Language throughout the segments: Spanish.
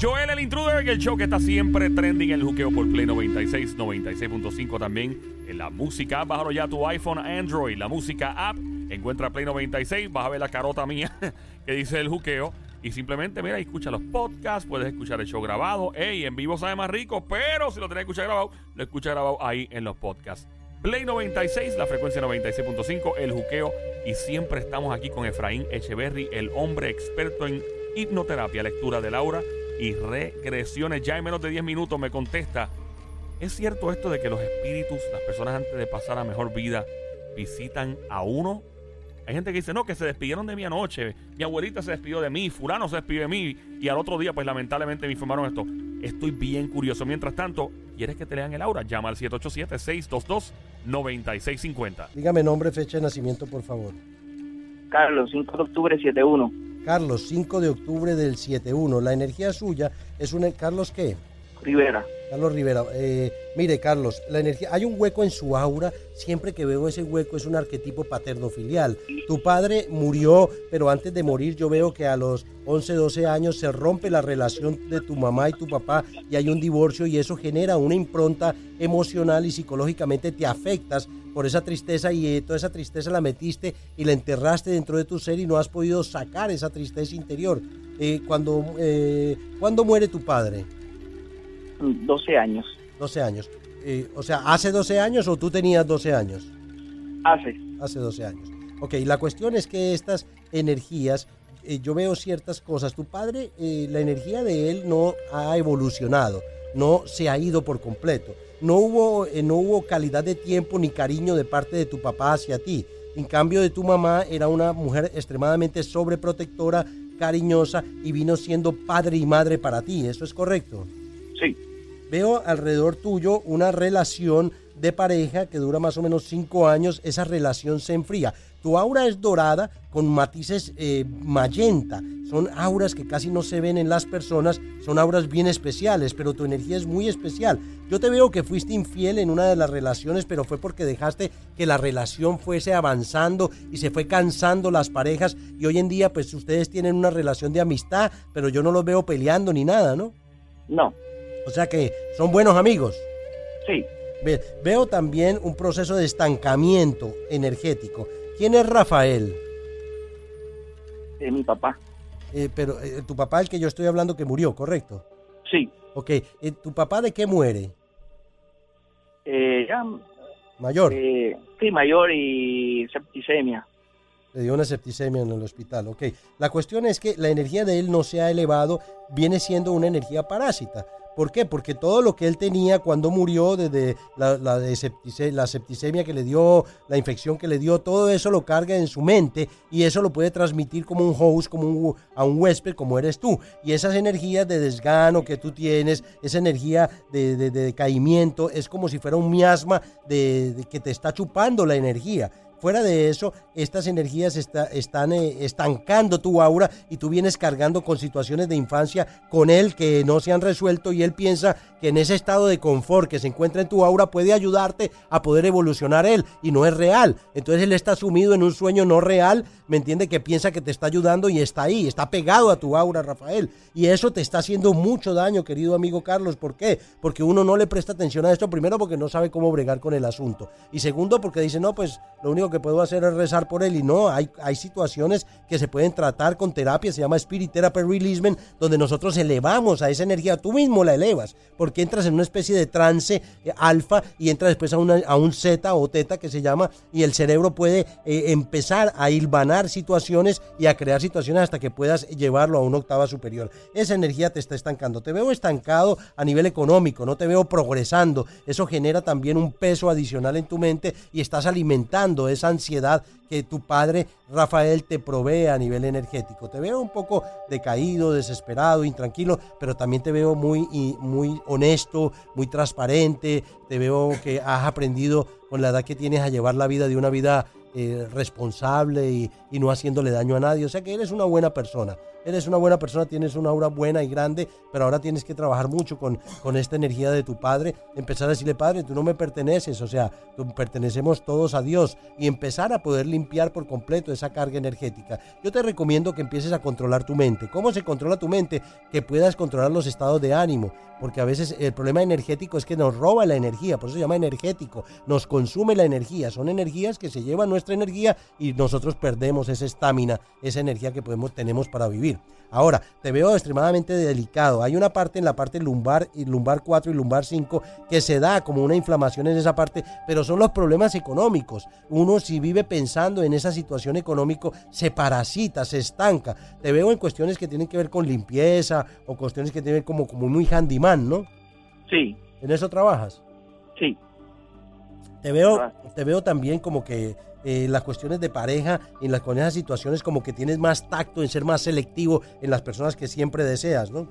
Joel el Intruder, el show que está siempre trending en el juqueo por Play 96, 96.5 también en la música. Bájalo ya tu iPhone, Android, la música app. Encuentra Play 96, vas a ver la carota mía que dice el juqueo. Y simplemente, mira, escucha los podcasts, puedes escuchar el show grabado. Ey, en vivo sabe más rico, pero si lo tenés que escuchar grabado, lo escucha grabado ahí en los podcasts. Play 96, la frecuencia 96.5, el juqueo. Y siempre estamos aquí con Efraín Echeverry, el hombre experto en hipnoterapia, lectura de Laura y regresiones. Ya en menos de 10 minutos me contesta, ¿es cierto esto de que los espíritus, las personas antes de pasar a mejor vida, visitan a uno? Hay gente que dice, no, que se despidieron de mí anoche, mi abuelita se despidió de mí, fulano se despidió de mí, y al otro día, pues lamentablemente me informaron esto. Estoy bien curioso. Mientras tanto, ¿quieres que te lean el aura? Llama al 787-622-9650. Dígame nombre, fecha de nacimiento, por favor. Carlos, 5 de octubre 71. Carlos, 5 de octubre del 71. La energía suya es una... ¿Carlos qué? Rivera. Carlos Rivera, eh, mire Carlos, la energía, hay un hueco en su aura, siempre que veo ese hueco es un arquetipo paterno-filial. Tu padre murió, pero antes de morir yo veo que a los 11, 12 años se rompe la relación de tu mamá y tu papá y hay un divorcio y eso genera una impronta emocional y psicológicamente te afectas por esa tristeza y eh, toda esa tristeza la metiste y la enterraste dentro de tu ser y no has podido sacar esa tristeza interior. Eh, cuando, eh, ¿Cuándo muere tu padre? 12 años. 12 años. Eh, o sea, ¿hace 12 años o tú tenías 12 años? Hace. Hace 12 años. Ok, la cuestión es que estas energías, eh, yo veo ciertas cosas. Tu padre, eh, la energía de él no ha evolucionado, no se ha ido por completo. No hubo, no hubo calidad de tiempo ni cariño de parte de tu papá hacia ti. En cambio de tu mamá era una mujer extremadamente sobreprotectora, cariñosa y vino siendo padre y madre para ti. ¿Eso es correcto? Veo alrededor tuyo una relación de pareja que dura más o menos cinco años. Esa relación se enfría. Tu aura es dorada con matices eh, magenta. Son auras que casi no se ven en las personas. Son auras bien especiales, pero tu energía es muy especial. Yo te veo que fuiste infiel en una de las relaciones, pero fue porque dejaste que la relación fuese avanzando y se fue cansando las parejas. Y hoy en día, pues ustedes tienen una relación de amistad, pero yo no los veo peleando ni nada, ¿no? No. O sea que son buenos amigos. Sí. Ve- veo también un proceso de estancamiento energético. ¿Quién es Rafael? Es mi papá. Eh, pero eh, tu papá, el que yo estoy hablando, que murió, ¿correcto? Sí. Ok, eh, ¿tu papá de qué muere? Eh, ya, Mayor. sí, mayor y septicemia. Le dio una septicemia en el hospital. Ok, la cuestión es que la energía de él no se ha elevado, viene siendo una energía parásita. ¿Por qué? Porque todo lo que él tenía cuando murió, desde la, la de la septicemia que le dio, la infección que le dio, todo eso lo carga en su mente y eso lo puede transmitir como un host, como a un huésped, como eres tú. Y esas energías de desgano que tú tienes, esa energía de, de- de decaimiento, es como si fuera un miasma de que te está chupando la energía. Fuera de eso, estas energías está- están eh, estancando tu aura y tú vienes cargando con situaciones de infancia con él que no se han resuelto y él piensa que en ese estado de confort que se encuentra en tu aura puede ayudarte a poder evolucionar él y no es real. Entonces él está sumido en un sueño no real, me entiende que piensa que te está ayudando y está ahí, está pegado a tu aura, Rafael. Y eso te está haciendo mucho daño, querido amigo Carlos. ¿Por qué? Porque uno no le presta atención a esto, primero porque no sabe cómo bregar con el asunto. Y segundo porque dice, no, pues lo único que puedo hacer es rezar por él. Y no, hay, hay situaciones que se pueden tratar con terapia, se llama Spirit Therapy Releasement, donde nosotros elevamos a esa energía, tú mismo la elevas, porque entras en una especie de trance eh, alfa y entras después a, una- a un zeta o teta que se llama, y el cerebro puede eh, empezar a hilvanar situaciones y a crear situaciones hasta que puedas llevarlo a una octava superior. Esa energía te está estancando. Te veo estancado a nivel económico, no te veo progresando. Eso genera también un peso adicional en tu mente y estás alimentando esa ansiedad que tu padre Rafael te provee a nivel energético. Te veo un poco decaído, desesperado, intranquilo, pero también te veo muy, muy honesto, muy transparente. Te veo que has aprendido con la edad que tienes a llevar la vida de una vida eh, responsable y, y no haciéndole daño a nadie. O sea que eres una buena persona. Eres una buena persona, tienes una aura buena y grande, pero ahora tienes que trabajar mucho con, con esta energía de tu padre. Empezar a decirle, padre, tú no me perteneces, o sea, tú- pertenecemos todos a Dios. Y empezar a poder limpiar por completo esa carga energética. Yo te recomiendo que empieces a controlar tu mente. ¿Cómo se controla tu mente? Que puedas controlar los estados de ánimo. Porque a veces el problema energético es que nos roba la energía, por eso se llama energético. Nos consume la energía. Son energías que se llevan nuestra energía y nosotros perdemos esa estamina, esa energía que podemos, tenemos para vivir. Ahora, te veo extremadamente delicado. Hay una parte en la parte lumbar y lumbar 4 y lumbar 5 que se da como una inflamación en esa parte, pero son los problemas económicos. Uno si vive pensando en esa situación económica se parasita, se estanca. Te veo en cuestiones que tienen que ver con limpieza o cuestiones que tienen como como muy handyman, ¿no? Sí, ¿En eso trabajas? sí, Te veo, Ah. te veo también como que eh, las cuestiones de pareja, en las con esas situaciones como que tienes más tacto en ser más selectivo en las personas que siempre deseas, ¿no?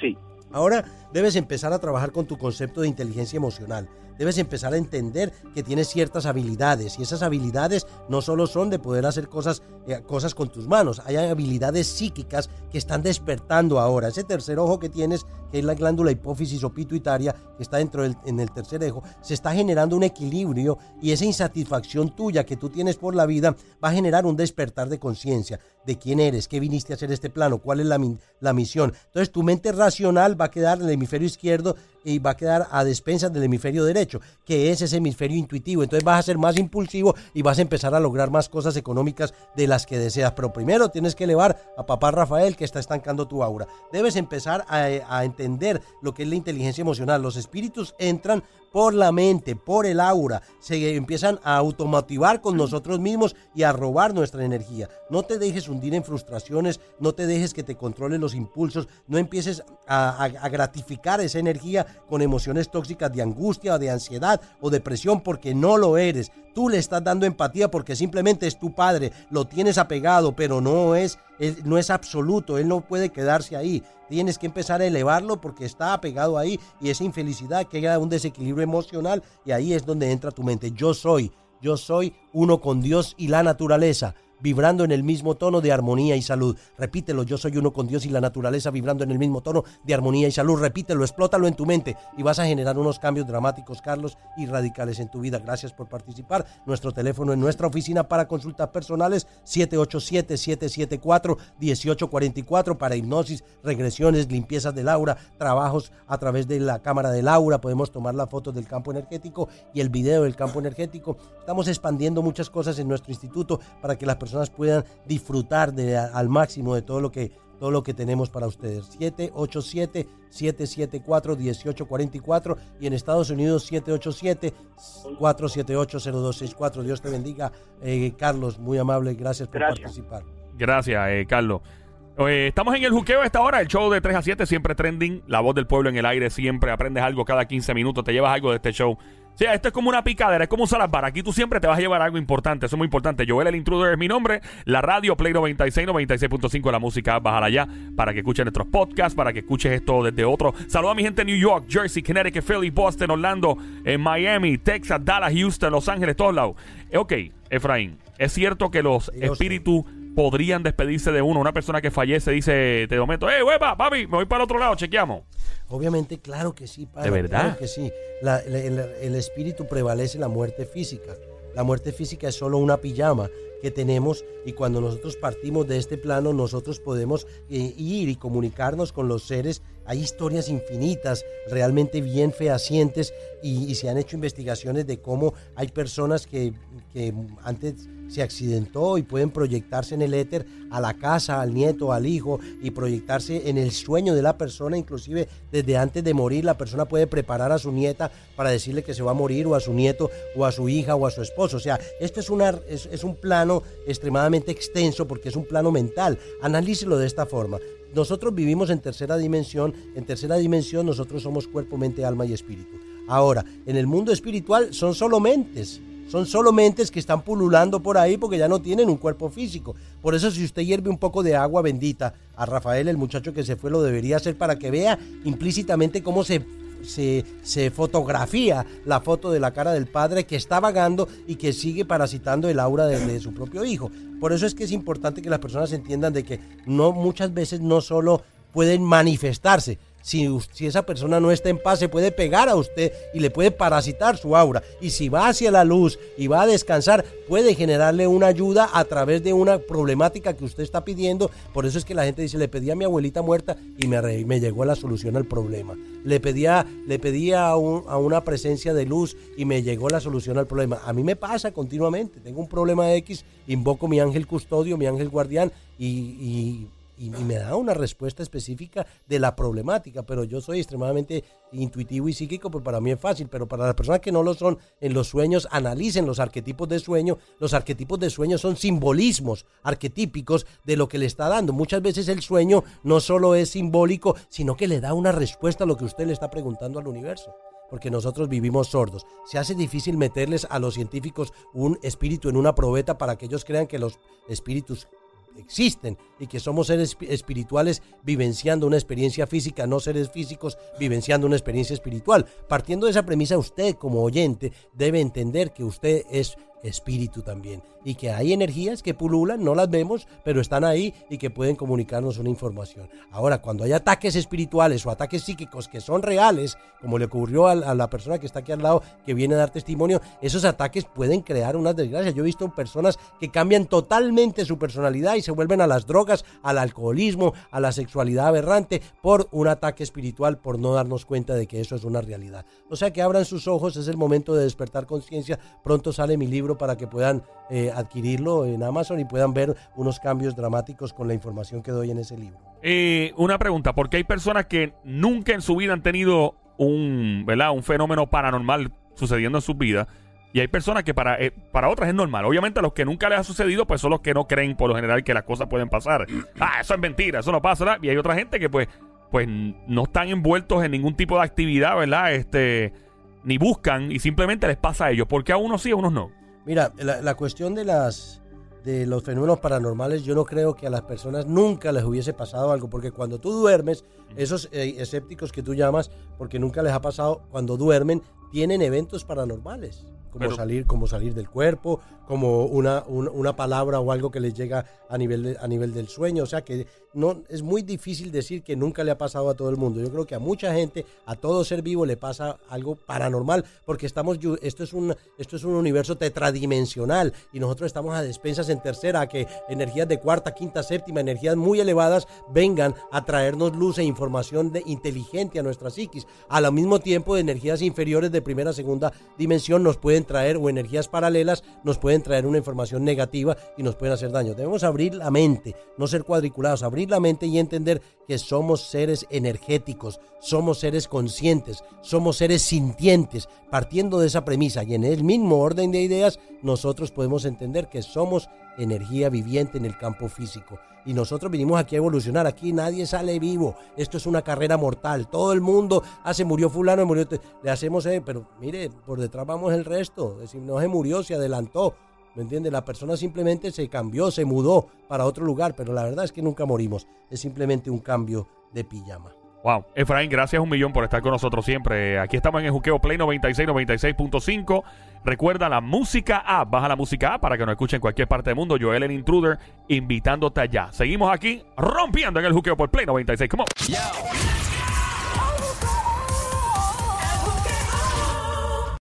sí, Ahora debes empezar a trabajar con tu concepto de inteligencia emocional. Debes empezar a entender que tienes ciertas habilidades y esas habilidades no solo son de poder hacer cosas, eh, cosas con tus manos, hay habilidades psíquicas que están despertando ahora. Ese tercer ojo que tienes, que es la glándula hipófisis o pituitaria, que está dentro del en el tercer ojo, se está generando un equilibrio y esa insatisfacción tuya que tú tienes por la vida va a generar un despertar de conciencia de quién eres, qué viniste a hacer este plano, cuál es la, la misión. Entonces tu mente racional va a quedar en el hemisferio izquierdo y va a quedar a despensas del hemisferio derecho, que es ese hemisferio intuitivo. Entonces vas a ser más impulsivo y vas a empezar a lograr más cosas económicas de las que deseas. Pero primero tienes que elevar a papá Rafael que está estancando tu aura. Debes empezar a, entender lo que es la inteligencia emocional. Los espíritus entran por la mente, por el aura, se empiezan a automotivar con nosotros mismos y a robar nuestra energía. No te dejes hundir en frustraciones, no te dejes que te controlen los impulsos, no empieces a gratificar esa energía con emociones tóxicas de angustia o de ansiedad o depresión porque no lo eres. Tú le estás dando empatía porque simplemente es tu padre, lo tienes apegado, pero no es, él no es absoluto, él no puede quedarse ahí. Tienes que empezar a elevarlo porque está apegado ahí y esa infelicidad que haya un desequilibrio emocional y ahí es donde entra tu mente. Yo soy, yo soy uno con Dios y la naturaleza vibrando en el mismo tono de armonía y salud. Repítelo, yo soy uno con Dios y la naturaleza vibrando en el mismo tono de armonía y salud. Repítelo, explótalo en tu mente y vas a generar unos cambios dramáticos, Carlos, y radicales en tu vida. Gracias por participar. Nuestro teléfono en nuestra oficina para consultas personales 787-774-1844 para hipnosis, regresiones, limpiezas del aura, trabajos a través de la cámara del aura. Podemos tomar la foto del campo energético y el video del campo energético. Estamos expandiendo muchas cosas en nuestro instituto para que las personas puedan disfrutar de, al máximo de todo lo que todo lo que tenemos para ustedes. 787-774-1844 y en Estados Unidos 787-478-0264. Dios te bendiga. Eh, Carlos, muy amable, gracias por Gracias. participar. Gracias, eh, Carlos. Eh, estamos en el juqueo a esta hora, el show de 3 a 7, siempre trending, la voz del pueblo en el aire, siempre aprendes algo cada 15 minutos, te llevas algo de este show. Sea, esto es como una picadera, es como un salazbar. Aquí tú siempre te vas a llevar algo importante, eso es muy importante. Joel el Intruder es mi nombre, la radio Play 96, 96.5, la música, bájala ya para que escuches nuestros podcasts, para que escuches esto desde otro. Saludos a mi gente en New York, Jersey, Connecticut, Philly, Boston, Orlando, en Miami, Texas, Dallas, Houston, Los Ángeles, todos lados. Ok, Efraín, es cierto que los espíritus podrían despedirse de uno. Una persona que fallece dice, te momento, ¡eh, hueva, papi! Me voy para el otro lado, chequeamos. Obviamente, claro que sí, padre, ¿De verdad? Claro que sí. La- la- el, el espíritu prevalece la muerte física. La muerte física es solo una pijama que tenemos y cuando nosotros partimos de este plano nosotros podemos eh, ir y comunicarnos con los seres. Hay historias infinitas, realmente bien fehacientes y, se han hecho investigaciones de cómo hay personas que, que antes se accidentó y pueden proyectarse en el éter a la casa, al nieto, al hijo y proyectarse en el sueño de la persona, inclusive desde antes de morir la persona puede preparar a su nieta para decirle que se va a morir o a su nieto o a su hija o a su esposo. O sea, esto es, una, es, es un plano extremadamente extenso porque es un plano mental. Analícelo de esta forma. Nosotros vivimos en tercera dimensión, en tercera dimensión nosotros somos cuerpo, mente, alma y espíritu. Ahora, en el mundo espiritual son solo mentes, son solo mentes que están pululando por ahí porque ya no tienen un cuerpo físico. Por eso si usted hierve un poco de agua bendita a Rafael, el muchacho que se fue, lo debería hacer para que vea implícitamente cómo se, se, se fotografía la foto de la cara del padre que está vagando y que sigue parasitando el aura de, de su propio hijo. Por eso es que es importante que las personas entiendan de que no muchas veces no solo pueden manifestarse, si, esa persona no está en paz, se puede pegar a usted y le puede parasitar su aura. Y si va hacia la luz y va a descansar, puede generarle una ayuda a través de una problemática que usted está pidiendo. Por eso es que la gente dice, le pedí a mi abuelita muerta y me, me llegó la solución al problema. Le pedía, le pedía a, un, a, una presencia de luz y me llegó la solución al problema. A mí me pasa continuamente. Tengo un problema X, invoco mi ángel custodio, mi ángel guardián y y, me da una respuesta específica de la problemática, pero yo soy extremadamente intuitivo y psíquico, pues para mí es fácil, pero para las personas que no lo son en los sueños, analicen los arquetipos de sueño. Los arquetipos de sueño son simbolismos arquetípicos de lo que le está dando. Muchas veces el sueño no solo es simbólico, sino que le da una respuesta a lo que usted le está preguntando al universo porque nosotros vivimos sordos. Se hace difícil meterles a los científicos un espíritu en una probeta para que ellos crean que los espíritus existen y que somos seres espirituales vivenciando una experiencia física, no seres físicos vivenciando una experiencia espiritual. Partiendo de esa premisa, usted como oyente debe entender que usted es espíritu también y que hay energías que pululan, no las vemos, pero están ahí y que pueden comunicarnos una información. Ahora, cuando hay ataques espirituales o ataques psíquicos que son reales, como le ocurrió a, la persona que está aquí al lado, que viene a dar testimonio, esos ataques pueden crear unas desgracias. Yo he visto personas que cambian totalmente su personalidad y se vuelven a las drogas, al alcoholismo, a la sexualidad aberrante por un ataque espiritual, por no darnos cuenta de que eso es una realidad. O sea que abran sus ojos, es el momento de despertar conciencia. Pronto sale mi libro para que puedan eh, adquirirlo en Amazon y puedan ver unos cambios dramáticos con la información que doy en ese libro. Eh, una pregunta, porque hay personas que nunca en su vida han tenido un, ¿verdad? un fenómeno paranormal sucediendo en sus vidas. Y hay personas que para, eh, para otras es normal. Obviamente a los que nunca les ha sucedido, pues son los que no creen por lo general que las cosas pueden pasar. Ah, eso es mentira, eso no pasa. ¿verdad? Y hay otra gente que pues, pues no están envueltos en ningún tipo de actividad, ¿verdad? Este, ni buscan y simplemente les pasa a ellos. Porque a unos sí, a unos no. Mira, la, la, cuestión de las de los fenómenos paranormales, yo no creo que a las personas nunca les hubiese pasado algo, porque cuando tú duermes, esos eh, escépticos que tú llamas, porque nunca les ha pasado, cuando duermen, tienen eventos paranormales como Pero, salir como salir del cuerpo como una, una, una, palabra o algo que les llega a nivel de, a nivel del sueño o sea que no es muy difícil decir que nunca le ha pasado a todo el mundo yo creo que a mucha gente a todo ser vivo le pasa algo paranormal porque estamos esto es un esto es un universo tetradimensional y nosotros estamos a despensas en tercera a que energías de cuarta quinta séptima energías muy elevadas vengan a traernos luz e información de inteligente a nuestra psiquis al mismo tiempo energías inferiores de primera segunda dimensión nos pueden traer o energías paralelas nos pueden traer una información negativa y nos pueden hacer daño. Debemos abrir la mente, no ser cuadriculados, abrir la mente y entender que somos seres energéticos, somos seres conscientes, somos seres sintientes. Partiendo de esa premisa y en el mismo orden de ideas, nosotros podemos entender que somos energía viviente en el campo físico. Y nosotros vinimos aquí a evolucionar. Aquí nadie sale vivo. Esto es una carrera mortal. Todo el mundo, ah, se murió fulano, murió. Le hacemos, eh, pero mire, por detrás vamos el resto. Es decir, no se murió, se adelantó. ¿Me entiende? La persona simplemente se cambió, se mudó para otro lugar, pero la verdad es que nunca morimos. Es simplemente un cambio de pijama. Wow. Efraín, gracias un millón por estar con nosotros siempre. Aquí estamos en el Juqueo Play 96, 96.5. Recuerda la música app. Baja la música app para que nos escuchen en cualquier parte del mundo. Joel el Intruder invitándote allá. Seguimos aquí rompiendo en el Juqueo por Play 96. Come on.